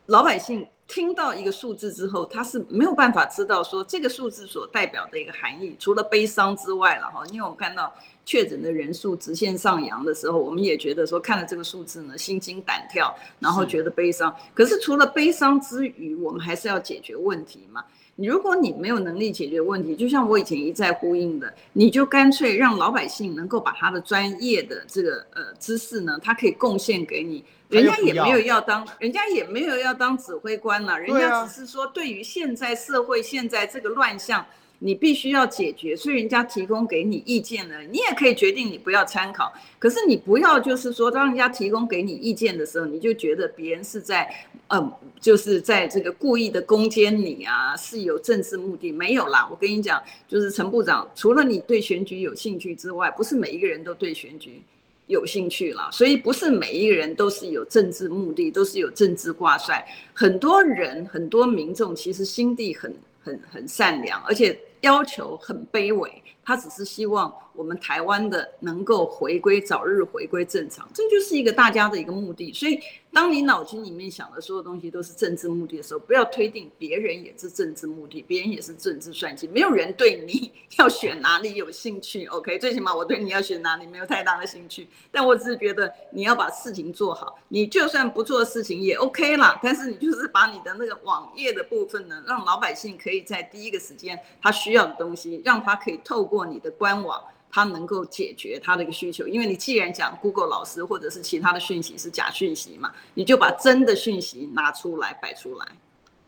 老百姓听到一个数字之后，他是没有办法知道说这个数字所代表的一个含义，除了悲伤之外了哈。因为我看到确诊的人数直线上扬的时候，我们也觉得说看了这个数字呢，心惊胆跳，然后觉得悲伤。可是除了悲伤之余，我们还是要解决问题嘛。如果你没有能力解决问题，就像我以前一再呼应的，你就干脆让老百姓能够把他的专业的这个呃知识呢，他可以贡献给你。人家也没有要当，人家也没有要当指挥官了，人家只是说对于现在社会现在这个乱象，你必须要解决，所以人家提供给你意见了，你也可以决定你不要参考。可是你不要就是说，当人家提供给你意见的时候，你就觉得别人是在，嗯，就是在这个故意的攻击你啊，是有政治目的。没有啦，我跟你讲，就是陈部长，除了你对选举有兴趣之外，不是每一个人都对选举。有兴趣了，所以不是每一个人都是有政治目的，都是有政治挂帅。很多人，很多民众其实心地很、很、很善良，而且要求很卑微，他只是希望。我们台湾的能够回归，早日回归正常，这就是一个大家的一个目的。所以，当你脑筋里面想的所有东西都是政治目的的时候，不要推定别人也是政治目的，别人也是政治算计。没有人对你要选哪里有兴趣，OK？最起码我对你要选哪里没有太大的兴趣，但我只是觉得你要把事情做好。你就算不做事情也 OK 啦，但是你就是把你的那个网页的部分呢，让老百姓可以在第一个时间他需要的东西，让他可以透过你的官网。他能够解决他的一个需求，因为你既然讲 Google 老师或者是其他的讯息是假讯息嘛，你就把真的讯息拿出来摆出来。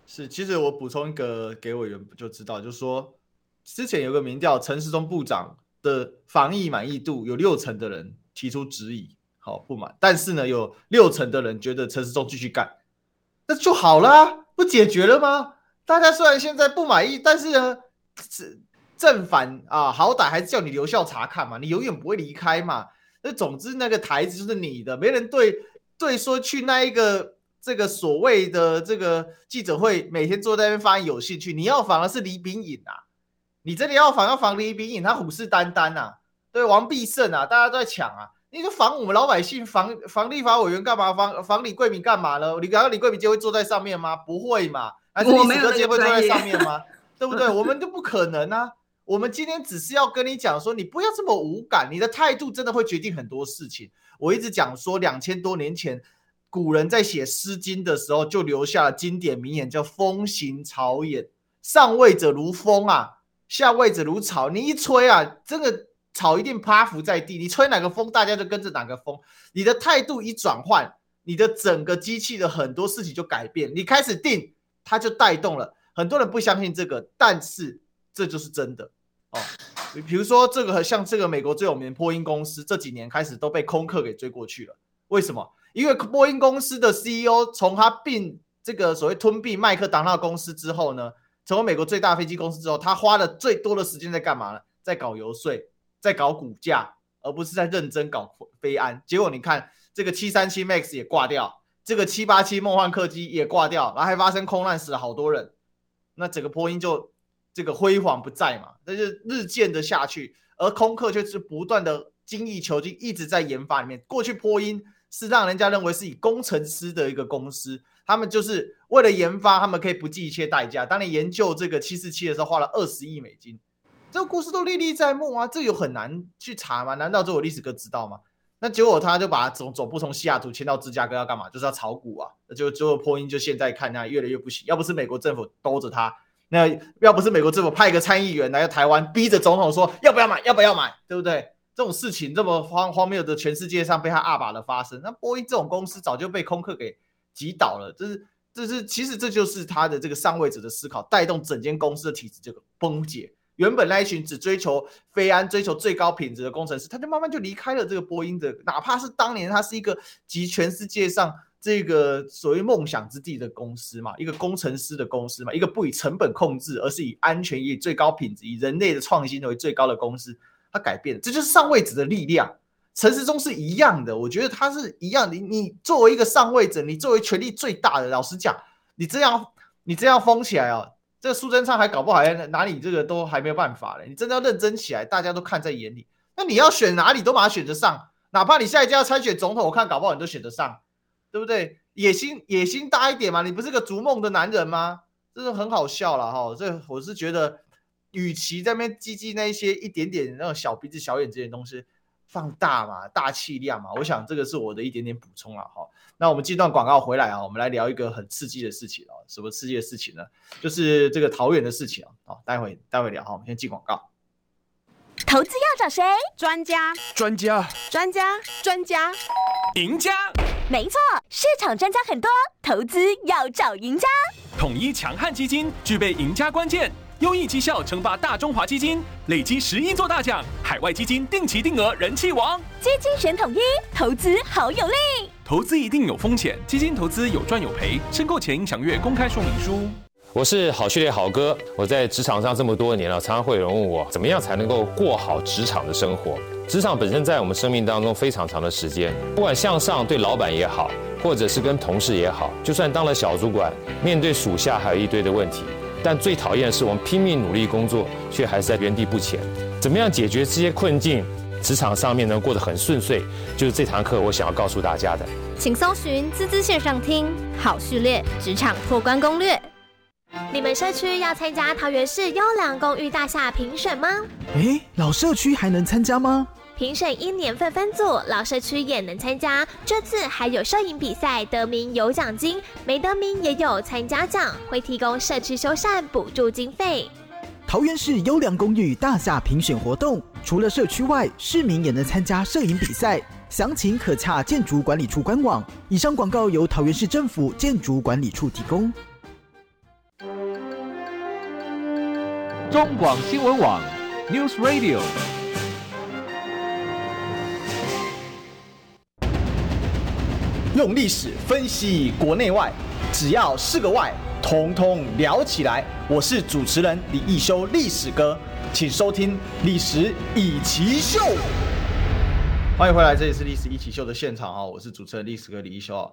是，其实我补充一个给委员就知道，就是说之前有个民调，陈时中部长的防疫满意度有六成的人提出质疑，好不满，但是呢有六成的人觉得陈时中继续干，那就好了，不解决了吗？大家虽然现在不满意，但是呢是。正反啊，好歹还是叫你留校察看嘛，你永远不会离开嘛。那总之那个台子就是你的，没人对对说去那一个这个所谓的这个记者会，每天坐在那边发言有兴趣。你要防的是李炳颖啊，你真的要防要防李炳颖，他虎视眈眈啊，对王必胜啊，大家都在抢啊。你就防我们老百姓，防防立法委员干嘛？防防李桂敏干嘛呢？你刚刚李桂敏就会坐在上面吗？不会嘛？还是李史哥就会坐在上面吗？对不对？我们都不可能啊。我们今天只是要跟你讲说，你不要这么无感，你的态度真的会决定很多事情。我一直讲说，两千多年前古人在写《诗经》的时候，就留下了经典名言，叫“风行草偃”，上位者如风啊，下位者如草。你一吹啊，这个草一定趴伏在地。你吹哪个风，大家就跟着哪个风。你的态度一转换，你的整个机器的很多事情就改变。你开始定，它就带动了。很多人不相信这个，但是这就是真的。哦，你比如说这个像这个美国最有名的波音公司，这几年开始都被空客给追过去了。为什么？因为波音公司的 CEO 从他并这个所谓吞并麦克当纳公司之后呢，成为美国最大飞机公司之后，他花了最多的时间在干嘛呢？在搞游说，在搞股价，而不是在认真搞飞安。结果你看，这个七三七 MAX 也挂掉，这个七八七梦幻客机也挂掉，然后还发生空难，死了好多人。那整个波音就。这个辉煌不在嘛，那就日渐的下去，而空客却是不断的精益求精，一直在研发里面。过去波音是让人家认为是以工程师的一个公司，他们就是为了研发，他们可以不计一切代价。当你研究这个七四七的时候，花了二十亿美金，这个故事都历历在目啊，这有很难去查吗？难道只有历史哥知道吗？那结果他就把总总部从西雅图迁到芝加哥，要干嘛？就是要炒股啊。那就最后波音就现在看那越来越不行，要不是美国政府兜着他。那要不是美国政府派一个参议员来到台湾，逼着总统说要不要买，要不要买，对不对？这种事情这么荒荒谬的，全世界上被他二把的发生，那波音这种公司早就被空客给挤倒了。这是，这是，其实这就是他的这个上位者的思考，带动整间公司的体制这个崩解。原本那一群只追求飞安、追求最高品质的工程师，他就慢慢就离开了这个波音的，哪怕是当年他是一个集全世界上。这个所谓梦想之地的公司嘛，一个工程师的公司嘛，一个不以成本控制，而是以安全、以最高品质、以人类的创新为最高的公司，它改变，这就是上位者的力量。陈时中是一样的，我觉得他是一样。你你作为一个上位者，你作为权力最大的，老实讲，你这样你这样疯起来哦，这个苏贞昌还搞不好还哪里这个都还没有办法嘞。你真的要认真起来，大家都看在眼里。那你要选哪里都把它选得上，哪怕你下一届要参选总统，我看搞不好你都选得上，对不对？野心野心大一点嘛，你不是个逐梦的男人吗？这是很好笑了哈。这我是觉得，与其在那边积积那一些一点点那种小鼻子小眼这些东西。放大嘛，大气量嘛，我想这个是我的一点点补充了哈。那我们这段广告回来啊，我们来聊一个很刺激的事情啊，什么刺激的事情呢？就是这个桃园的事情啊。好，待会待会聊哈，我们先进广告。投资要找谁？专家，专家，专家，专家，赢家。没错，市场专家很多，投资要找赢家。统一强悍基金具备赢家关键。优异绩效称霸大中华基金，累积十一座大奖，海外基金定期定额人气王。基金选统一，投资好有力。投资一定有风险，基金投资有赚有赔，申购前应详阅公开说明书。我是好序列好哥，我在职场上这么多年了，常常会有人问我，怎么样才能够过好职场的生活？职场本身在我们生命当中非常长的时间，不管向上对老板也好，或者是跟同事也好，就算当了小主管，面对属下还有一堆的问题。但最讨厌的是，我们拼命努力工作，却还是在原地不前。怎么样解决这些困境？职场上面能过得很顺遂，就是这堂课我想要告诉大家的。请搜寻“滋滋线上听好序列职场破关攻略”。你们社区要参加桃园市优良公寓大厦评审吗？诶，老社区还能参加吗？评审因年份分组，老社区也能参加。这次还有摄影比赛，得名有奖金，没得名也有参加奖，会提供社区修缮补助经费。桃园市优良公寓大厦评选活动，除了社区外，市民也能参加摄影比赛。详情可洽建筑管理处官网。以上广告由桃园市政府建筑管理处提供。中广新闻网，News Radio。用历史分析国内外，只要是个“外”，统统聊起来。我是主持人李一修，历史哥，请收听《历史易起秀》。欢迎回来，这里是《历史一起秀》的现场啊！我是主持人历史哥李一修啊。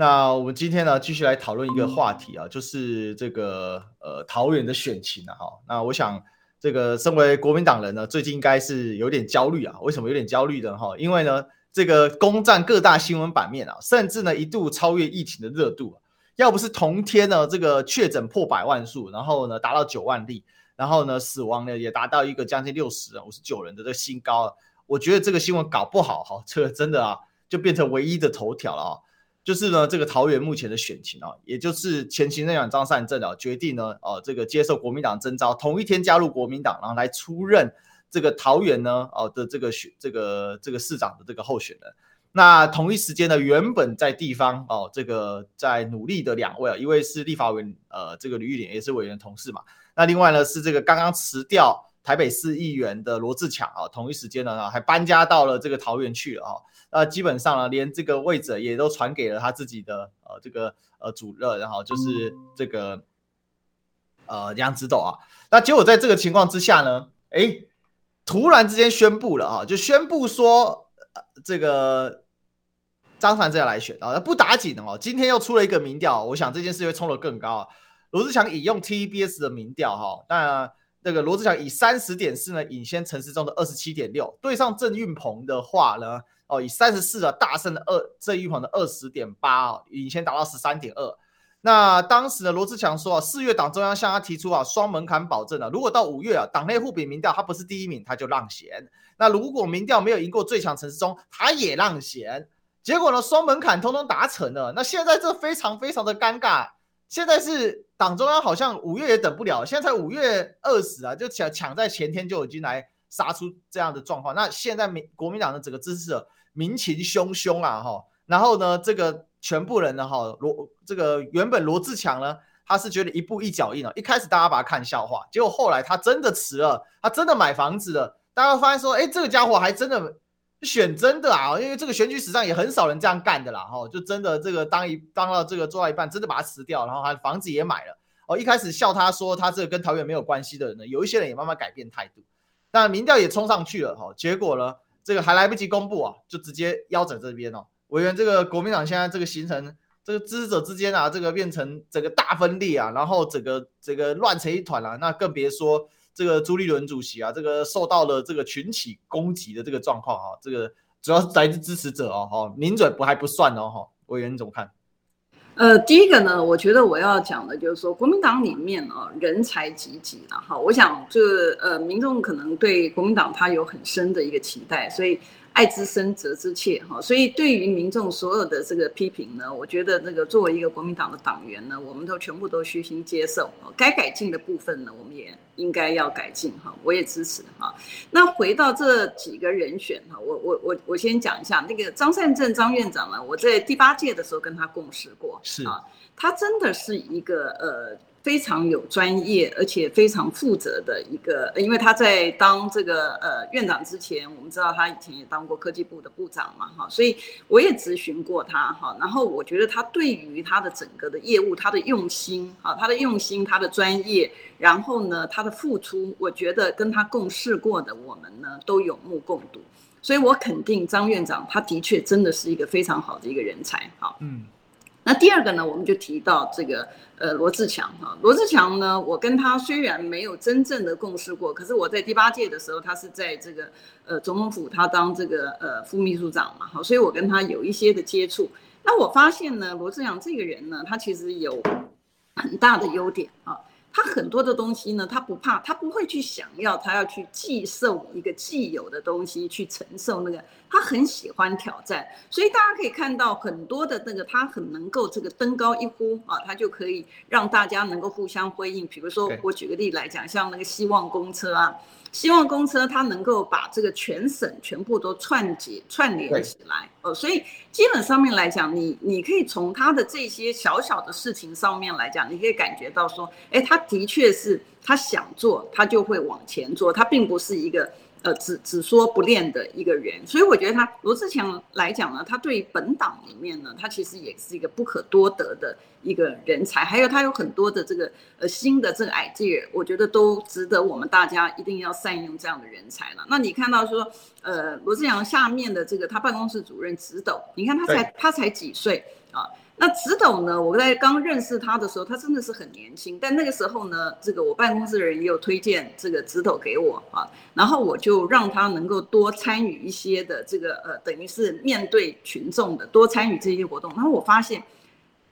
那我们今天呢，继续来讨论一个话题啊，就是这个呃桃园的选情啊。哈，那我想这个身为国民党人呢，最近应该是有点焦虑啊。为什么有点焦虑呢？哈，因为呢。这个攻占各大新闻版面啊，甚至呢一度超越疫情的热度啊。要不是同天呢这个确诊破百万数，然后呢达到九万例，然后呢死亡呢也达到一个将近六十人、五十九人的这个新高啊。我觉得这个新闻搞不好哈，这个真的啊就变成唯一的头条了啊。就是呢这个桃园目前的选情啊，也就是前行政院长张善政啊决定呢呃这个接受国民党征召，同一天加入国民党，然后来出任。这个桃园呢，哦的这个选这个这个市长的这个候选人，那同一时间呢，原本在地方哦，这个在努力的两位啊，一位是立法委员呃，这个吕玉莲也是委员同事嘛，那另外呢是这个刚刚辞掉台北市议员的罗志强啊，同一时间呢还搬家到了这个桃园去了啊，那基本上呢连这个位置也都传给了他自己的呃这个呃主任，然后就是这个呃杨子斗啊，那结果在这个情况之下呢，诶。突然之间宣布了啊，就宣布说，这个张善政要来选啊，不打紧哦。今天又出了一个民调，我想这件事会冲得更高啊。罗志强引用 TBS 的民调哈，那那个罗志祥以三十点四呢领先陈时中的二十七点六，对上郑运鹏的话呢，哦以三十四啊大胜的二郑运鹏的二十点八啊，领先达到十三点二。那当时呢，罗志强说啊，四月党中央向他提出啊双门槛保证啊，如果到五月啊，党内互比民调他不是第一名，他就让贤。那如果民调没有赢过最强陈时中，他也让贤。结果呢，双门槛通通达成了。那现在这非常非常的尴尬。现在是党中央好像五月也等不了，现在才五月二十啊，就抢抢在前天就已经来杀出这样的状况。那现在民国民党的整个支持者民情汹汹啊，哈。然后呢，这个。全部人呢，哈罗这个原本罗志强呢，他是觉得一步一脚印啊。一开始大家把他看笑话，结果后来他真的辞了，他真的买房子了。大家发现说，哎，这个家伙还真的选真的啊，因为这个选举史上也很少人这样干的啦，哈，就真的这个当一当到这个做到一半，真的把他辞掉，然后他房子也买了。哦，一开始笑他说他这个跟桃园没有关系的人呢，有一些人也慢慢改变态度。那民调也冲上去了，哈，结果呢，这个还来不及公布啊，就直接腰斩这边哦。委员，这个国民党现在这个行程这个支持者之间啊，这个变成整个大分裂啊，然后整个这个乱成一团了，啊，那更别说这个朱立伦主席啊，这个受到了这个群起攻击的这个状况啊，这个主要是来自支持者哦，哈，名嘴不还不算哦，哈，委员你怎么看？呃，第一个呢，我觉得我要讲的就是说，国民党里面啊，人才济济了哈。我想，这呃，民众可能对国民党他有很深的一个期待，所以。爱之深，责之切，哈，所以对于民众所有的这个批评呢，我觉得那个作为一个国民党的党员呢，我们都全部都虚心接受，该改进的部分呢，我们也应该要改进，哈，我也支持，哈。那回到这几个人选，哈，我我我我先讲一下那个张善政张院长呢，我在第八届的时候跟他共事过，是啊，他真的是一个呃。非常有专业，而且非常负责的一个，因为他在当这个呃院长之前，我们知道他以前也当过科技部的部长嘛，哈，所以我也咨询过他，哈，然后我觉得他对于他的整个的业务，他的用心，哈，他的用心，他的专业，然后呢，他的付出，我觉得跟他共事过的我们呢都有目共睹，所以我肯定张院长，他的确真的是一个非常好的一个人才，哈，嗯。那第二个呢，我们就提到这个呃罗志强哈，罗志强呢，我跟他虽然没有真正的共事过，可是我在第八届的时候，他是在这个呃总统府，他当这个呃副秘书长嘛，好，所以我跟他有一些的接触。那我发现呢，罗志强这个人呢，他其实有很大的优点啊。他很多的东西呢，他不怕，他不会去想要，他要去寄受一个既有的东西，去承受那个，他很喜欢挑战，所以大家可以看到很多的那个，他很能够这个登高一呼啊，他就可以让大家能够互相辉映。比如说，我举个例来讲，像那个希望公车啊。希望公车它能够把这个全省全部都串接串联起来哦，所以基本上面来讲，你你可以从他的这些小小的事情上面来讲，你可以感觉到说，哎，他的确是他想做，他就会往前做，他并不是一个。呃，只只说不练的一个人，所以我觉得他罗志强来讲呢，他对本党里面呢，他其实也是一个不可多得的一个人才，还有他有很多的这个呃新的这个 idea，我觉得都值得我们大家一定要善用这样的人才了。那你看到说，呃，罗志强下面的这个他办公室主任直斗，你看他才他才几岁啊？那直斗呢？我在刚认识他的时候，他真的是很年轻。但那个时候呢，这个我办公室的人也有推荐这个直斗给我啊，然后我就让他能够多参与一些的这个呃，等于是面对群众的多参与这些活动。然后我发现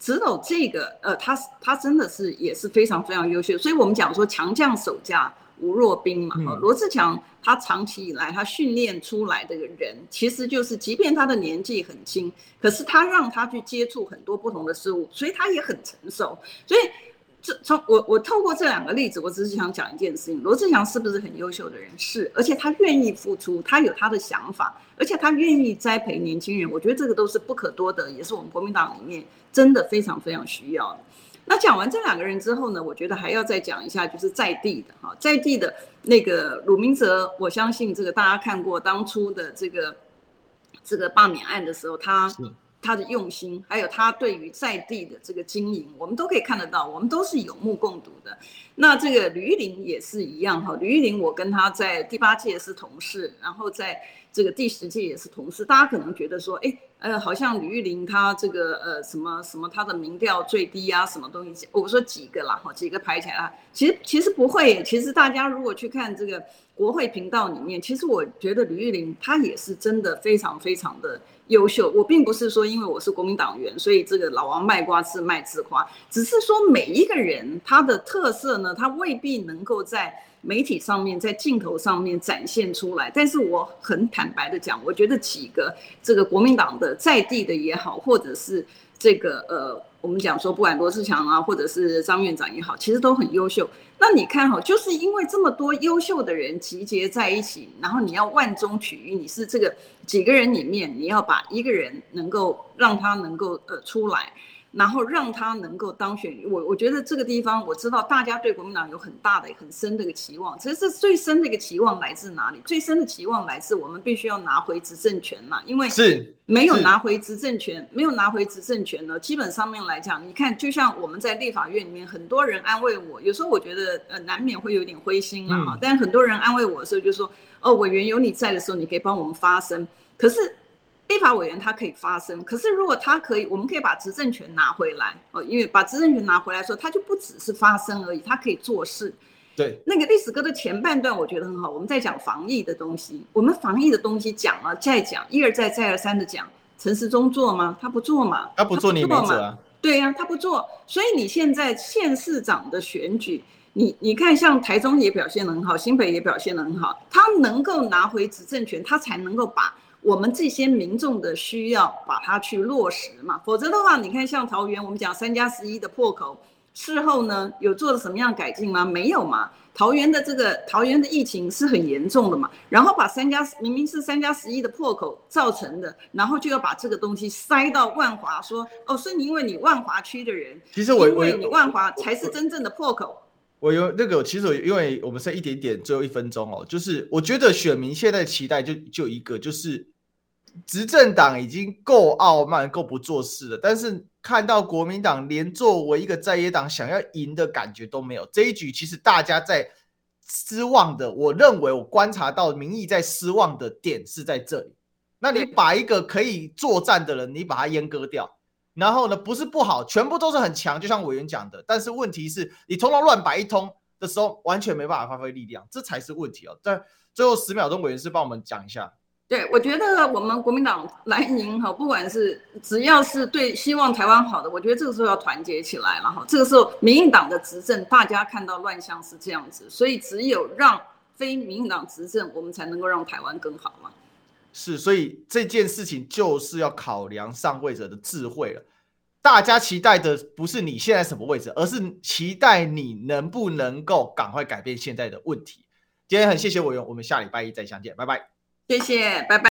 直斗这个呃，他他真的是也是非常非常优秀。所以我们讲说强将手下无弱兵嘛。罗志强他长期以来他训练出来的人，其实就是即便他的年纪很轻，可是他让他去接触很多不同的事物，所以他也很成熟。所以这从我我透过这两个例子，我只是想讲一件事情：罗志强是不是很优秀的人？是，而且他愿意付出，他有他的想法，而且他愿意栽培年轻人。我觉得这个都是不可多得，也是我们国民党里面真的非常非常需要的。那讲完这两个人之后呢，我觉得还要再讲一下，就是在地的哈，在地的那个鲁明哲，我相信这个大家看过当初的这个这个罢免案的时候，他他的用心，还有他对于在地的这个经营，我们都可以看得到，我们都是有目共睹的。那这个吕玉玲也是一样哈，吕玉玲我跟他在第八届是同事，然后在这个第十届也是同事，大家可能觉得说，哎。呃，好像吕玉玲她这个呃什么什么她的民调最低啊，什么东西？我说几个啦，哈，几个排起来啊，其实其实不会。其实大家如果去看这个国会频道里面，其实我觉得吕玉玲她也是真的非常非常的优秀。我并不是说因为我是国民党员，所以这个老王卖瓜自卖自夸，只是说每一个人他的特色呢，他未必能够在。媒体上面在镜头上面展现出来，但是我很坦白的讲，我觉得几个这个国民党的在地的也好，或者是这个呃，我们讲说不管罗志强啊，或者是张院长也好，其实都很优秀。那你看哈，就是因为这么多优秀的人集结在一起，然后你要万中取一，你是这个几个人里面，你要把一个人能够让他能够呃出来。然后让他能够当选，我我觉得这个地方我知道大家对国民党有很大的、很深的一个期望。其实这最深的一个期望来自哪里？最深的期望来自我们必须要拿回执政权嘛，因为是没有拿回执政权，没有拿回执政权呢，基本上面来讲，你看，就像我们在立法院里面，很多人安慰我，有时候我觉得呃难免会有点灰心了哈。但很多人安慰我的时候就说，哦，委员有你在的时候，你可以帮我们发声。可是。立法委员他可以发声，可是如果他可以，我们可以把执政权拿回来哦，因为把执政权拿回来的时候，他就不只是发声而已，他可以做事。对，那个历史歌的前半段我觉得很好，我们在讲防疫的东西，我们防疫的东西讲了再讲，一而再再而三的讲，陈时中做吗？他不做嘛？他不做你没辙啊？对呀、啊，他不做，所以你现在县市长的选举，你你看像台中也表现得很好，新北也表现得很好，他能够拿回执政权，他才能够把。我们这些民众的需要，把它去落实嘛，否则的话，你看像桃园，我们讲三加十一的破口，事后呢有做了什么样改进吗？没有嘛。桃园的这个桃园的疫情是很严重的嘛，然后把三加明明是三加十一的破口造成的，然后就要把这个东西塞到万华，说哦，是因为你万华区的人，其实我因为你万华才是真正的破口。我有那个，其实我因为我们剩一点点，最后一分钟哦，就是我觉得选民现在期待就就一个，就是执政党已经够傲慢、够不做事了，但是看到国民党连作为一个在野党想要赢的感觉都没有。这一局其实大家在失望的，我认为我观察到民意在失望的点是在这里。那你把一个可以作战的人，你把他阉割掉。然后呢，不是不好，全部都是很强，就像委员讲的。但是问题是你通通乱摆一通的时候，完全没办法发挥力量，这才是问题哦。在最后十秒钟，委员是帮我们讲一下。对，我觉得我们国民党来赢哈，不管是只要是对希望台湾好的，我觉得这个时候要团结起来了哈。这个时候，民进党的执政，大家看到乱象是这样子，所以只有让非民进党执政，我们才能够让台湾更好嘛。是，所以这件事情就是要考量上位者的智慧了。大家期待的不是你现在什么位置，而是期待你能不能够赶快改变现在的问题。今天很谢谢委员，我们下礼拜一再相见，拜拜。谢谢，拜拜。